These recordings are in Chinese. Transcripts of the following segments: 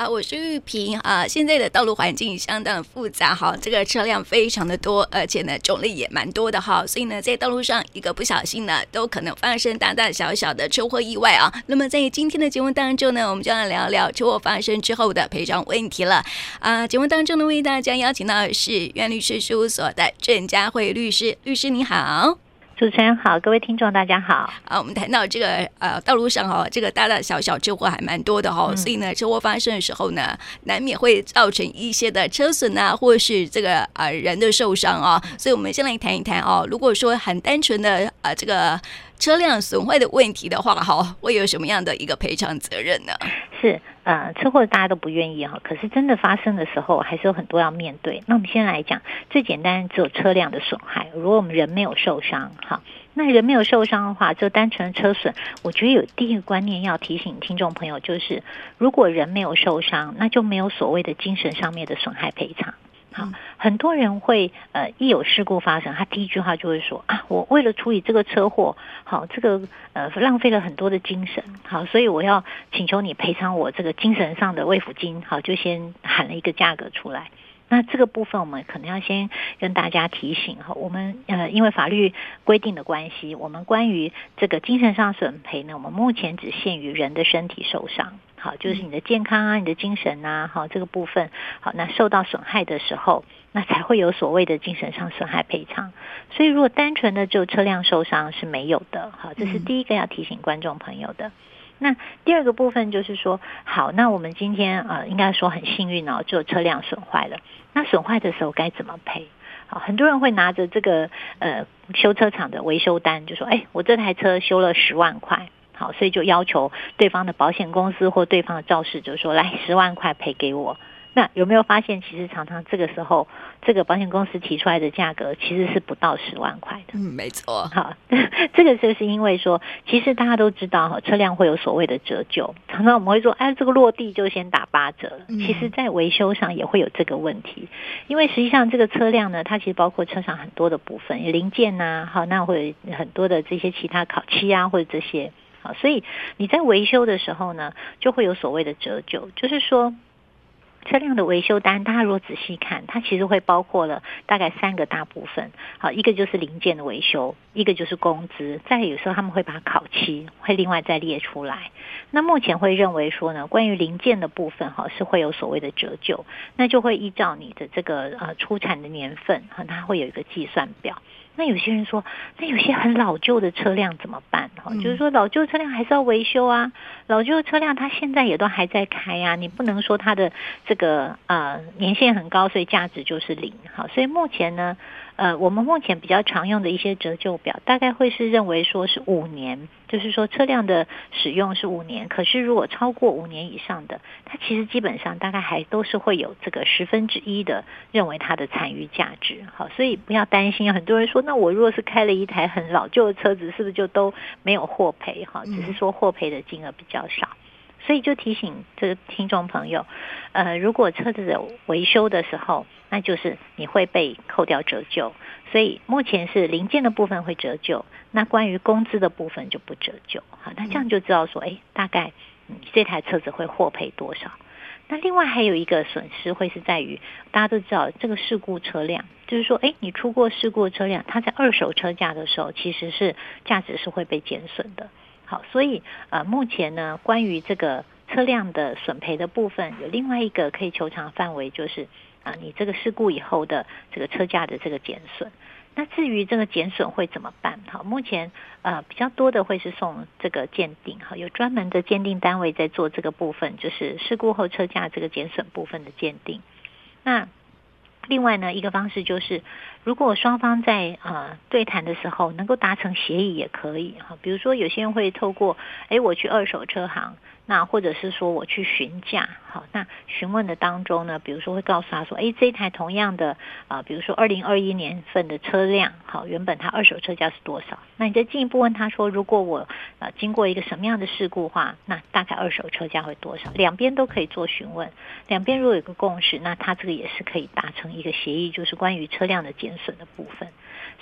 啊，我是玉萍啊。现在的道路环境相当复杂哈，这个车辆非常的多，而且呢种类也蛮多的哈，所以呢在道路上一个不小心呢，都可能发生大大小小的车祸意外啊。那么在今天的节目当中呢，我们就要聊聊车祸发生之后的赔偿问题了啊。节目当中呢，为大家邀请到的是苑律师事务所的郑佳慧律师，律师你好。主持人好，各位听众大家好。啊，我们谈到这个呃道路上哈，这个大大小小车祸还蛮多的哈，嗯、所以呢，车祸发生的时候呢，难免会造成一些的车损啊，或是这个呃人的受伤啊。所以我们先来谈一谈哦，如果说很单纯的呃这个车辆损坏的问题的话，哈，会有什么样的一个赔偿责任呢？是。呃，车祸大家都不愿意哈，可是真的发生的时候，还是有很多要面对。那我们先来讲最简单，只有车辆的损害。如果我们人没有受伤，哈，那人没有受伤的话，就单纯车损。我觉得有第一个观念要提醒听众朋友，就是如果人没有受伤，那就没有所谓的精神上面的损害赔偿。好，很多人会呃，一有事故发生，他第一句话就会说啊，我为了处理这个车祸，好，这个呃浪费了很多的精神，好，所以我要请求你赔偿我这个精神上的慰抚金，好，就先喊了一个价格出来。那这个部分我们可能要先跟大家提醒哈，我们呃因为法律规定的关系，我们关于这个精神上损赔呢，我们目前只限于人的身体受伤，好，就是你的健康啊，你的精神啊，好，这个部分好，那受到损害的时候，那才会有所谓的精神上损害赔偿。所以如果单纯的就车辆受伤是没有的，好，这是第一个要提醒观众朋友的。那第二个部分就是说，好，那我们今天呃，应该说很幸运哦，就车辆损坏了。那损坏的时候该怎么赔？好，很多人会拿着这个呃修车厂的维修单，就说，哎，我这台车修了十万块，好，所以就要求对方的保险公司或对方的肇事者说，来十万块赔给我。那有没有发现，其实常常这个时候，这个保险公司提出来的价格其实是不到十万块的。嗯，没错。好，这个就是因为说，其实大家都知道哈，车辆会有所谓的折旧。常常我们会说，哎，这个落地就先打八折了。其实，在维修上也会有这个问题，因为实际上这个车辆呢，它其实包括车上很多的部分，有零件呐，好，那会有很多的这些其他烤漆啊，或者这些，好，所以你在维修的时候呢，就会有所谓的折旧，就是说。车辆的维修单，大家如果仔细看，它其实会包括了大概三个大部分。好，一个就是零件的维修，一个就是工资，再有时候他们会把烤漆会另外再列出来。那目前会认为说呢，关于零件的部分哈是会有所谓的折旧，那就会依照你的这个呃出产的年份哈，它会有一个计算表。那有些人说，那有些很老旧的车辆怎么办？哈，就是说老旧车辆还是要维修啊。老旧车辆它现在也都还在开呀，你不能说它的这个呃年限很高，所以价值就是零。好，所以目前呢。呃，我们目前比较常用的一些折旧表，大概会是认为说是五年，就是说车辆的使用是五年。可是如果超过五年以上的，它其实基本上大概还都是会有这个十分之一的认为它的残余价值。好，所以不要担心。很多人说，那我如果是开了一台很老旧的车子，是不是就都没有获赔？哈，只是说获赔的金额比较少。所以就提醒这个听众朋友，呃，如果车子有维修的时候，那就是你会被扣掉折旧。所以目前是零件的部分会折旧，那关于工资的部分就不折旧。好，那这样就知道说，哎，大概这台车子会获赔多少。那另外还有一个损失会是在于，大家都知道这个事故车辆，就是说，哎，你出过事故的车辆，它在二手车价的时候，其实是价值是会被减损的。好，所以呃，目前呢，关于这个车辆的损赔的部分，有另外一个可以求偿范围，就是啊、你这个事故以后的这个车价的这个减损。那至于这个减损会怎么办？好，目前呃比较多的会是送这个鉴定，哈，有专门的鉴定单位在做这个部分，就是事故后车价这个减损部分的鉴定。那另外呢，一个方式就是，如果双方在呃对谈的时候能够达成协议也可以哈。比如说，有些人会透过，诶，我去二手车行。那或者是说我去询价，好，那询问的当中呢，比如说会告诉他说，诶，这台同样的啊，比如说二零二一年份的车辆，好，原本它二手车价是多少？那你再进一步问他说，如果我呃经过一个什么样的事故的话，那大概二手车价会多少？两边都可以做询问，两边如果有个共识，那他这个也是可以达成一个协议，就是关于车辆的减损的部分。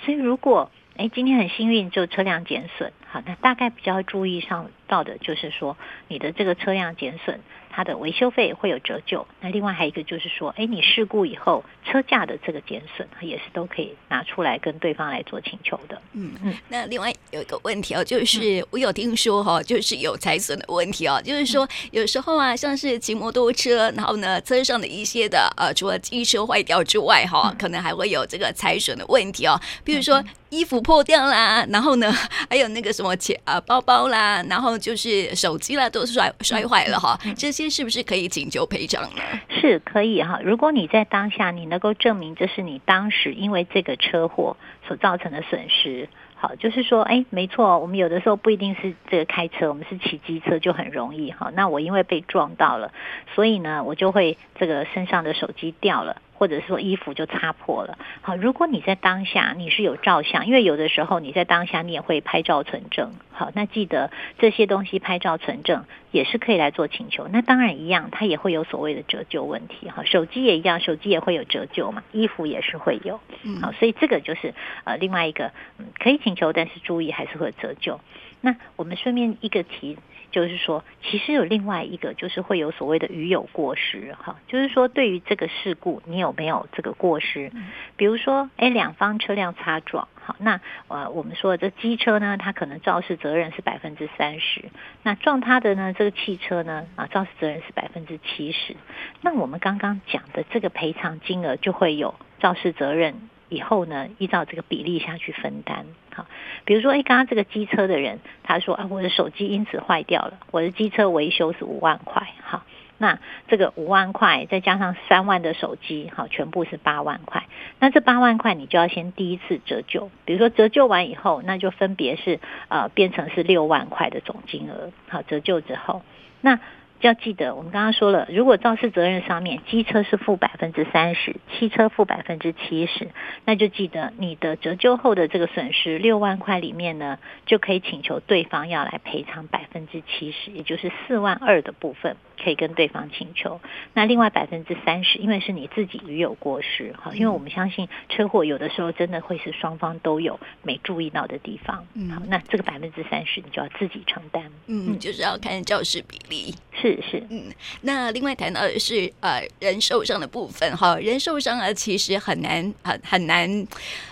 所以如果哎，今天很幸运，就车辆减损，好，那大概比较注意上到的就是说，你的这个车辆减损，它的维修费会有折旧。那另外还有一个就是说，哎，你事故以后车价的这个减损，也是都可以拿出来跟对方来做请求的。嗯嗯。那另外有一个问题哦，就是我有听说哈，就是有财损的问题哦，就是说有时候啊，像是骑摩托车，然后呢，车上的一些的呃，除了机车坏掉之外哈，可能还会有这个财损的问题哦，比如说。衣服破掉啦，然后呢，还有那个什么钱啊、包包啦，然后就是手机啦，都摔摔坏了哈。这些是不是可以请求赔偿呢？是可以哈。如果你在当下你能够证明这是你当时因为这个车祸所造成的损失，好，就是说，哎，没错，我们有的时候不一定是这个开车，我们是骑机车就很容易哈。那我因为被撞到了，所以呢，我就会这个身上的手机掉了。或者说衣服就擦破了，好，如果你在当下你是有照相，因为有的时候你在当下你也会拍照存证，好，那记得这些东西拍照存证也是可以来做请求。那当然一样，它也会有所谓的折旧问题，哈，手机也一样，手机也会有折旧嘛，衣服也是会有，好，所以这个就是呃另外一个嗯可以请求，但是注意还是会有折旧。那我们顺便一个提。就是说，其实有另外一个，就是会有所谓的余有过失，哈，就是说对于这个事故，你有没有这个过失？比如说，哎，两方车辆擦撞，好，那呃，我们说的这机车呢，它可能肇事责任是百分之三十，那撞它的呢，这个汽车呢，啊，肇事责任是百分之七十，那我们刚刚讲的这个赔偿金额就会有肇事责任。以后呢，依照这个比例下去分担。好，比如说，哎，刚刚这个机车的人，他说啊，我的手机因此坏掉了，我的机车维修是五万块。好，那这个五万块再加上三万的手机，好，全部是八万块。那这八万块你就要先第一次折旧，比如说折旧完以后，那就分别是呃变成是六万块的总金额。好，折旧之后，那。要记得，我们刚刚说了，如果肇事责任上面机车是负百分之三十，汽车负百分之七十，那就记得你的折旧后的这个损失六万块里面呢，就可以请求对方要来赔偿百分之七十，也就是四万二的部分。可以跟对方请求，那另外百分之三十，因为是你自己余有过失，哈，因为我们相信车祸有的时候真的会是双方都有没注意到的地方，嗯，好，那这个百分之三十你就要自己承担，嗯，就是要看肇事比例，是是，嗯，那另外谈到的是呃人受伤的部分，哈，人受伤啊其实很难很很难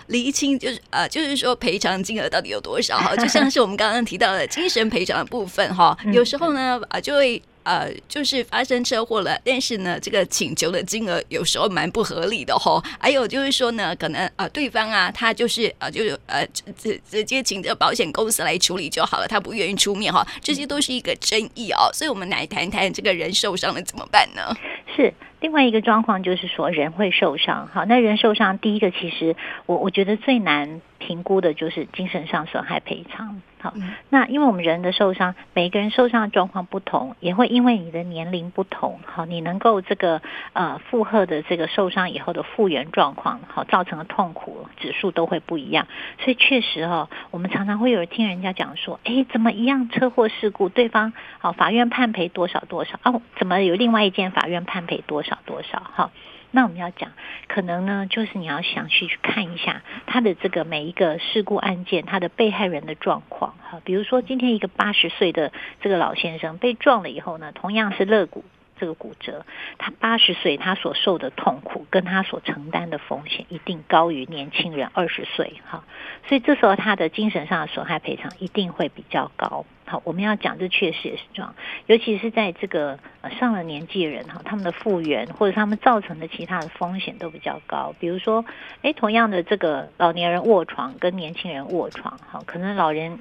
厘清，就是呃就是说赔偿金额到底有多少，哈，就像是我们刚刚提到的精神赔偿的部分，哈，有时候呢啊就会。呃，就是发生车祸了，但是呢，这个请求的金额有时候蛮不合理的吼。还有就是说呢，可能呃，对方啊，他就是呃，就是呃，直直接请这个保险公司来处理就好了，他不愿意出面哈，这些都是一个争议哦。所以我们来谈谈这个人受伤了怎么办呢？是另外一个状况，就是说人会受伤。好，那人受伤，第一个其实我我觉得最难评估的就是精神上损害赔偿。好，那因为我们人的受伤，每一个人受伤的状况不同，也会因为你的年龄不同，好，你能够这个呃负荷的这个受伤以后的复原状况，好，造成的痛苦指数都会不一样。所以确实哦，我们常常会有人听人家讲说，哎，怎么一样车祸事故，对方好法院判赔多少多少，哦，怎么有另外一件法院判赔多少多少，哈。那我们要讲，可能呢，就是你要详细去看一下他的这个每一个事故案件，他的被害人的状况哈。比如说，今天一个八十岁的这个老先生被撞了以后呢，同样是肋骨这个骨折，他八十岁他所受的痛苦跟他所承担的风险一定高于年轻人二十岁哈。所以这时候他的精神上的损害赔偿一定会比较高。好，我们要讲这确实也是这样，尤其是在这个上了年纪的人哈，他们的复原或者他们造成的其他的风险都比较高。比如说，哎，同样的这个老年人卧床跟年轻人卧床，哈，可能老人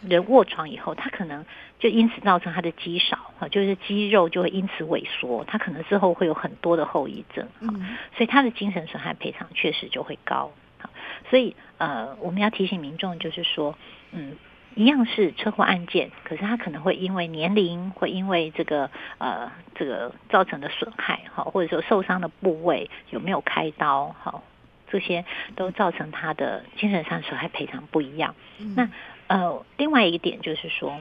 人卧床以后，他可能就因此造成他的肌少，哈，就是肌肉就会因此萎缩，他可能之后会有很多的后遗症，哈，所以他的精神损害赔偿确实就会高。哈，所以呃，我们要提醒民众，就是说，嗯。一样是车祸案件，可是他可能会因为年龄，会因为这个呃这个造成的损害，哈，或者说受伤的部位有没有开刀，哈，这些都造成他的精神上损害赔偿不一样。嗯、那呃，另外一个点就是说，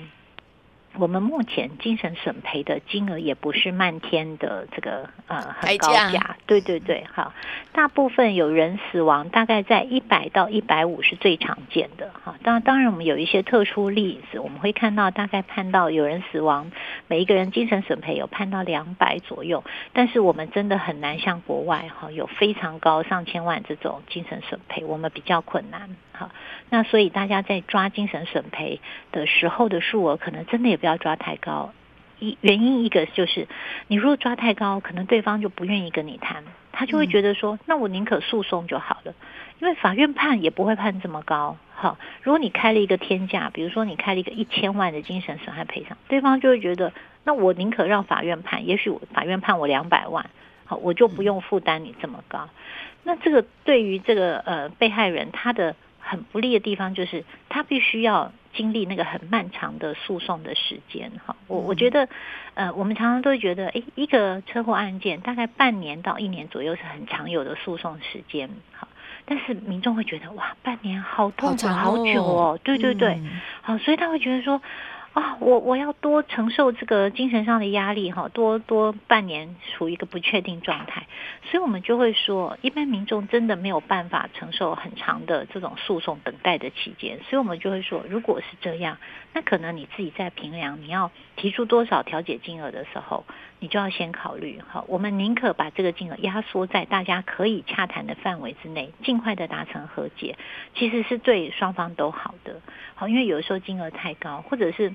我们目前精神损赔的金额也不是漫天的这个呃很高价，对对对，好，大部分有人死亡大概在一百到一百五是最常见的。哈。当当然我们有一些特殊例子，我们会看到大概判到有人死亡，每一个人精神损赔有判到两百左右，但是我们真的很难像国外哈有非常高上千万这种精神损赔，我们比较困难哈。那所以大家在抓精神损赔的时候的数额可能真的也不要抓太高。一原因一个就是，你如果抓太高，可能对方就不愿意跟你谈，他就会觉得说，那我宁可诉讼就好了，因为法院判也不会判这么高。好，如果你开了一个天价，比如说你开了一个一千万的精神损害赔偿，对方就会觉得，那我宁可让法院判，也许法院判我两百万，好，我就不用负担你这么高。那这个对于这个呃被害人，他的很不利的地方就是，他必须要。经历那个很漫长的诉讼的时间，哈，我我觉得，呃，我们常常都会觉得，诶，一个车祸案件大概半年到一年左右是很常有的诉讼时间，哈，但是民众会觉得，哇，半年好痛苦，好久哦，对对对，好，所以他会觉得说。啊，我我要多承受这个精神上的压力哈，多多半年处于一个不确定状态，所以我们就会说，一般民众真的没有办法承受很长的这种诉讼等待的期间，所以我们就会说，如果是这样，那可能你自己在平量你要提出多少调解金额的时候，你就要先考虑哈，我们宁可把这个金额压缩在大家可以洽谈的范围之内，尽快的达成和解，其实是对双方都好的，好，因为有的时候金额太高，或者是。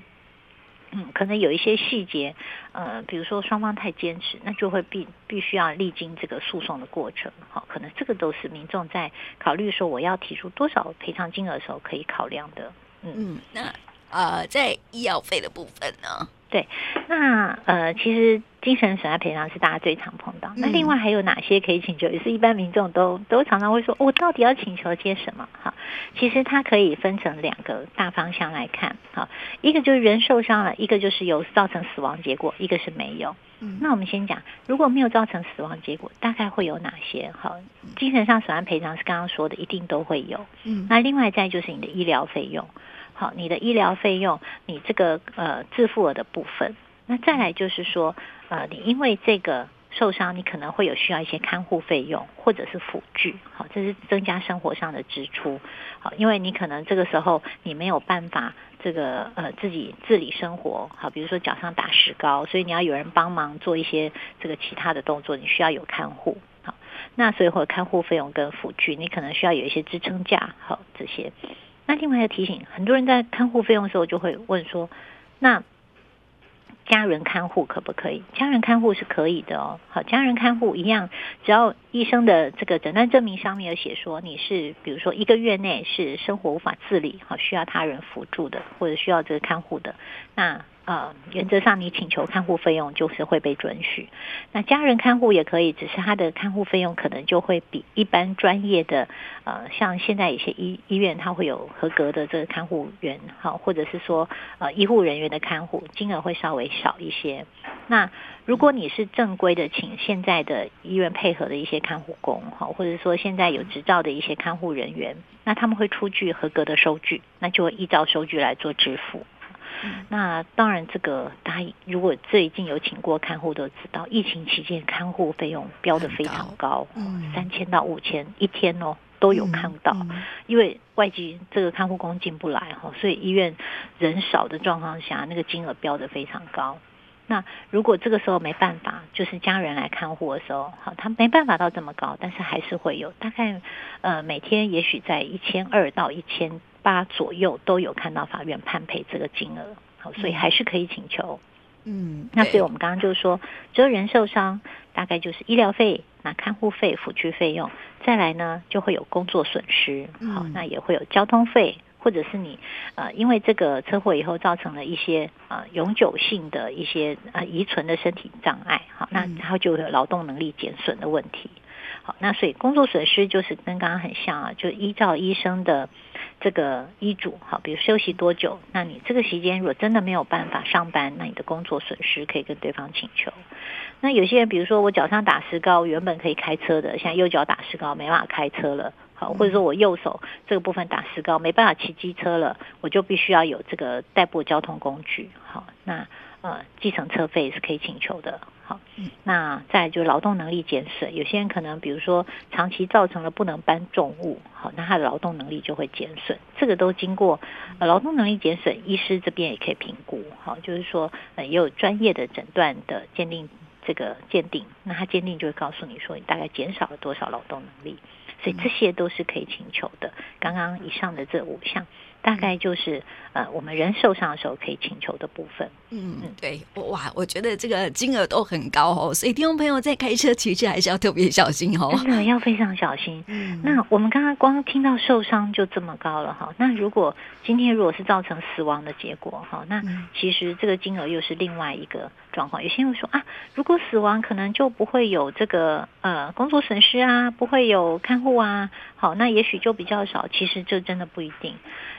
嗯，可能有一些细节，呃，比如说双方太坚持，那就会必必须要历经这个诉讼的过程，好，可能这个都是民众在考虑说我要提出多少赔偿金额的时候可以考量的。嗯，嗯那呃，在医药费的部分呢？对，那呃，其实精神损害赔偿是大家最常碰到。那另外还有哪些可以请求？也是一般民众都都常常会说，我到底要请求些什么？哈，其实它可以分成两个大方向来看。哈，一个就是人受伤了，一个就是有造成死亡结果，一个是没有。嗯，那我们先讲，如果没有造成死亡结果，大概会有哪些？哈，精神上损害赔偿是刚刚说的，一定都会有。嗯，那另外再就是你的医疗费用。好，你的医疗费用，你这个呃自付额的部分，那再来就是说，呃，你因为这个受伤，你可能会有需要一些看护费用或者是辅具，好，这是增加生活上的支出，好，因为你可能这个时候你没有办法这个呃自己自理生活，好，比如说脚上打石膏，所以你要有人帮忙做一些这个其他的动作，你需要有看护，好，那所以会有看护费用跟辅具，你可能需要有一些支撑架，好，这些。那另外要提醒，很多人在看护费用的时候就会问说，那家人看护可不可以？家人看护是可以的哦。好，家人看护一样，只要医生的这个诊断证明上面有写说你是，比如说一个月内是生活无法自理，好，需要他人辅助的，或者需要这个看护的，那。呃，原则上你请求看护费用就是会被准许。那家人看护也可以，只是他的看护费用可能就会比一般专业的，呃，像现在有些医医院，他会有合格的这个看护员，好，或者是说呃医护人员的看护，金额会稍微少一些。那如果你是正规的，请现在的医院配合的一些看护工，好，或者说现在有执照的一些看护人员，那他们会出具合格的收据，那就会依照收据来做支付。那当然，这个大家如果最近有请过看护，都知道疫情期间看护费用标的非常高，三千到五千一天哦，都有看到。因为外籍这个看护工进不来哈，所以医院人少的状况下，那个金额标的非常高。那如果这个时候没办法，就是家人来看护的时候，好，他没办法到这么高，但是还是会有，大概呃每天也许在一千二到一千。八左右都有看到法院判赔这个金额，好，所以还是可以请求。嗯，那所以我们刚刚就是说，只有人受伤，大概就是医疗费、那看护费、辅具费用，再来呢就会有工作损失，好，那也会有交通费，或者是你呃因为这个车祸以后造成了一些呃永久性的一些呃遗存的身体障碍，好，那然后就会有劳动能力减损的问题。好，那所以工作损失就是跟刚刚很像啊，就依照医生的这个医嘱，好，比如休息多久，那你这个时间如果真的没有办法上班，那你的工作损失可以跟对方请求。那有些人，比如说我脚上打石膏，原本可以开车的，现在右脚打石膏没办法开车了。好，或者说我右手这个部分打石膏没办法骑机车了，我就必须要有这个代步交通工具，好，那呃计程车费是可以请求的。好，那再就是劳动能力减损，有些人可能比如说长期造成了不能搬重物，好，那他的劳动能力就会减损，这个都经过呃劳动能力减损，医师这边也可以评估，好，就是说呃也有专业的诊断的鉴定，这个鉴定，那他鉴定就会告诉你说你大概减少了多少劳动能力，所以这些都是可以请求的。刚刚以上的这五项。大概就是呃，我们人受伤的时候可以请求的部分。嗯，对，哇，我觉得这个金额都很高哦，所以听众朋友在开车其实还是要特别小心哦，真的要非常小心。嗯，那我们刚刚光听到受伤就这么高了哈，那如果今天如果是造成死亡的结果哈，那其实这个金额又是另外一个状况。有些人会说啊，如果死亡可能就不会有这个呃工作损失啊，不会有看护啊，好，那也许就比较少。其实这真的不一定。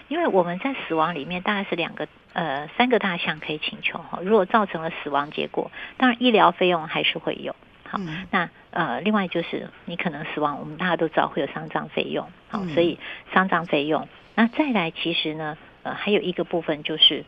因为我们在死亡里面大概是两个呃三个大项可以请求哈，如果造成了死亡结果，当然医疗费用还是会有。好，嗯、那呃另外就是你可能死亡，我们大家都知道会有丧葬费用，好，所以丧葬费用。那再来其实呢呃还有一个部分就是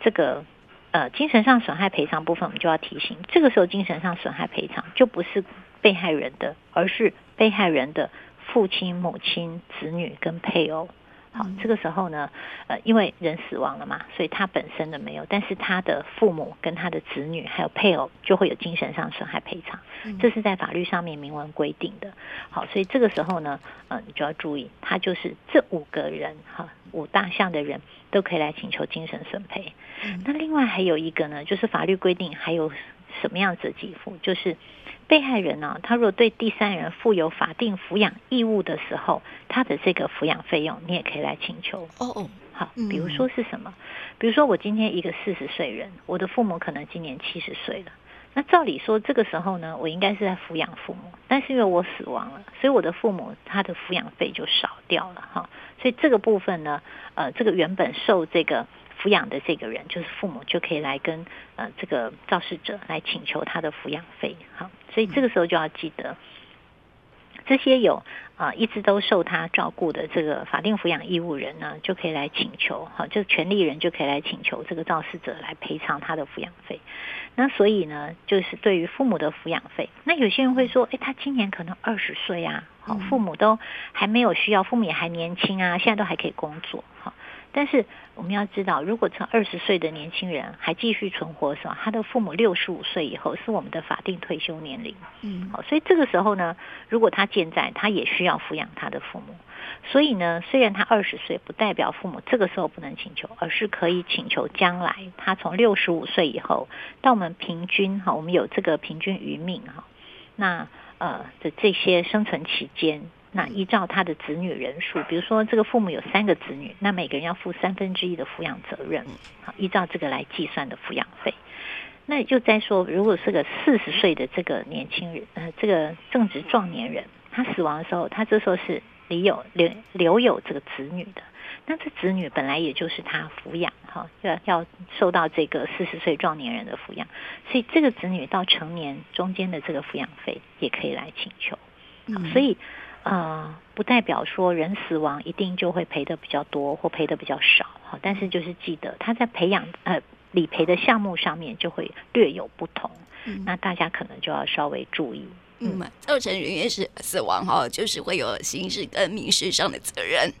这个呃精神上损害赔偿部分，我们就要提醒，这个时候精神上损害赔偿就不是被害人的，而是被害人的父亲、母亲、子女跟配偶。好，这个时候呢，呃，因为人死亡了嘛，所以他本身的没有，但是他的父母跟他的子女还有配偶就会有精神上损害赔偿，这是在法律上面明文规定的。好，所以这个时候呢，呃，你就要注意，他就是这五个人哈，五大项的人都可以来请求精神损赔。那另外还有一个呢，就是法律规定还有什么样子的给付，就是。被害人呢、啊，他如果对第三人负有法定抚养义务的时候，他的这个抚养费用，你也可以来请求。哦哦，好，比如说是什么？比如说我今天一个四十岁人，我的父母可能今年七十岁了。那照理说，这个时候呢，我应该是在抚养父母，但是因为我死亡了，所以我的父母他的抚养费就少掉了哈。所以这个部分呢，呃，这个原本受这个。抚养的这个人就是父母，就可以来跟呃这个肇事者来请求他的抚养费。好，所以这个时候就要记得，这些有啊、呃、一直都受他照顾的这个法定抚养义务人呢，就可以来请求。好，就权利人就可以来请求这个肇事者来赔偿他的抚养费。那所以呢，就是对于父母的抚养费，那有些人会说，诶，他今年可能二十岁啊，好，父母都还没有需要，父母也还年轻啊，现在都还可以工作，好。但是我们要知道，如果从二十岁的年轻人还继续存活的时候，他的父母六十五岁以后是我们的法定退休年龄。嗯，好，所以这个时候呢，如果他健在，他也需要抚养他的父母。所以呢，虽然他二十岁，不代表父母这个时候不能请求，而是可以请求将来他从六十五岁以后到我们平均哈，我们有这个平均余命哈，那呃的这些生存期间。那依照他的子女人数，比如说这个父母有三个子女，那每个人要负三分之一的抚养责任，好，依照这个来计算的抚养费。那也就在说，如果是个四十岁的这个年轻人，呃，这个正值壮年人，他死亡的时候，他这时候是留有留留有这个子女的，那这子女本来也就是他抚养，哈，要要受到这个四十岁壮年人的抚养，所以这个子女到成年中间的这个抚养费也可以来请求，所以。呃，不代表说人死亡一定就会赔的比较多或赔的比较少哈，但是就是记得他在培养呃理赔的项目上面就会略有不同，嗯、那大家可能就要稍微注意。嗯，造成人员是死亡哈，就是会有刑事跟民事上的责任，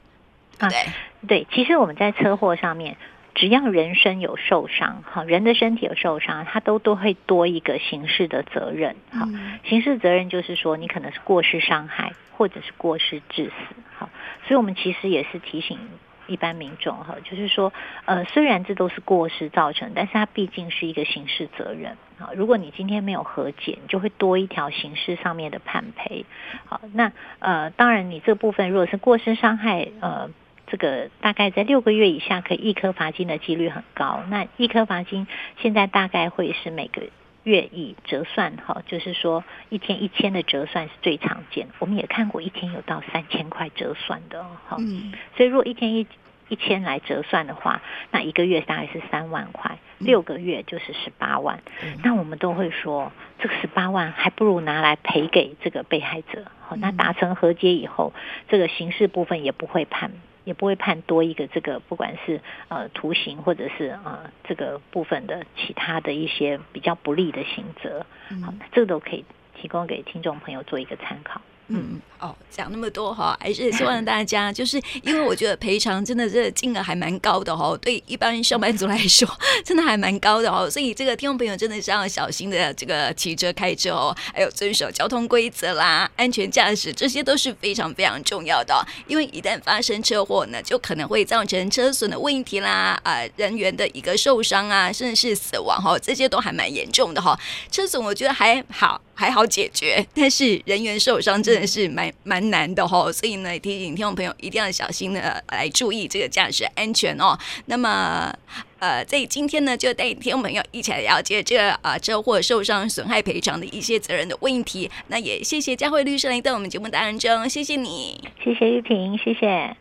对对、啊？对，其实我们在车祸上面。只要人身有受伤，好，人的身体有受伤，他都都会多一个刑事的责任，好，刑事责任就是说你可能是过失伤害，或者是过失致死，好，所以我们其实也是提醒一般民众哈，就是说，呃，虽然这都是过失造成，但是它毕竟是一个刑事责任，好，如果你今天没有和解，你就会多一条刑事上面的判赔，好，那呃，当然你这部分如果是过失伤害，呃。这个大概在六个月以下可以一颗罚金的几率很高。那一颗罚金现在大概会是每个月以折算哈，就是说一天一千的折算是最常见。我们也看过一天有到三千块折算的哈。嗯。所以如果一天一一千来折算的话，那一个月大概是三万块，六个月就是十八万。嗯、那我们都会说，这个十八万还不如拿来赔给这个被害者。好，那达成和解以后，这个刑事部分也不会判，也不会判多一个这个，不管是呃徒刑或者是呃这个部分的其他的一些比较不利的刑责。好，这个都可以提供给听众朋友做一个参考。嗯，哦，讲那么多哈，还是希望大家，就是因为我觉得赔偿真的这金额还蛮高的哈，对一般上班族来说，真的还蛮高的哦，所以这个听众朋友真的是要小心的，这个骑车开车哦，还有遵守交通规则啦，安全驾驶，这些都是非常非常重要的，因为一旦发生车祸呢，就可能会造成车损的问题啦，啊、人员的一个受伤啊，甚至是死亡哈，这些都还蛮严重的哈，车损我觉得还好。还好解决，但是人员受伤真的是蛮蛮难的哦，所以呢，提醒听众朋友一定要小心的来注意这个驾驶安全哦。那么，呃，在今天呢，就带领听众朋友一起来了解这个啊车祸受伤损害赔偿的一些责任的问题。那也谢谢佳慧律师来到我们节目当中，谢谢你，谢谢玉萍，谢谢。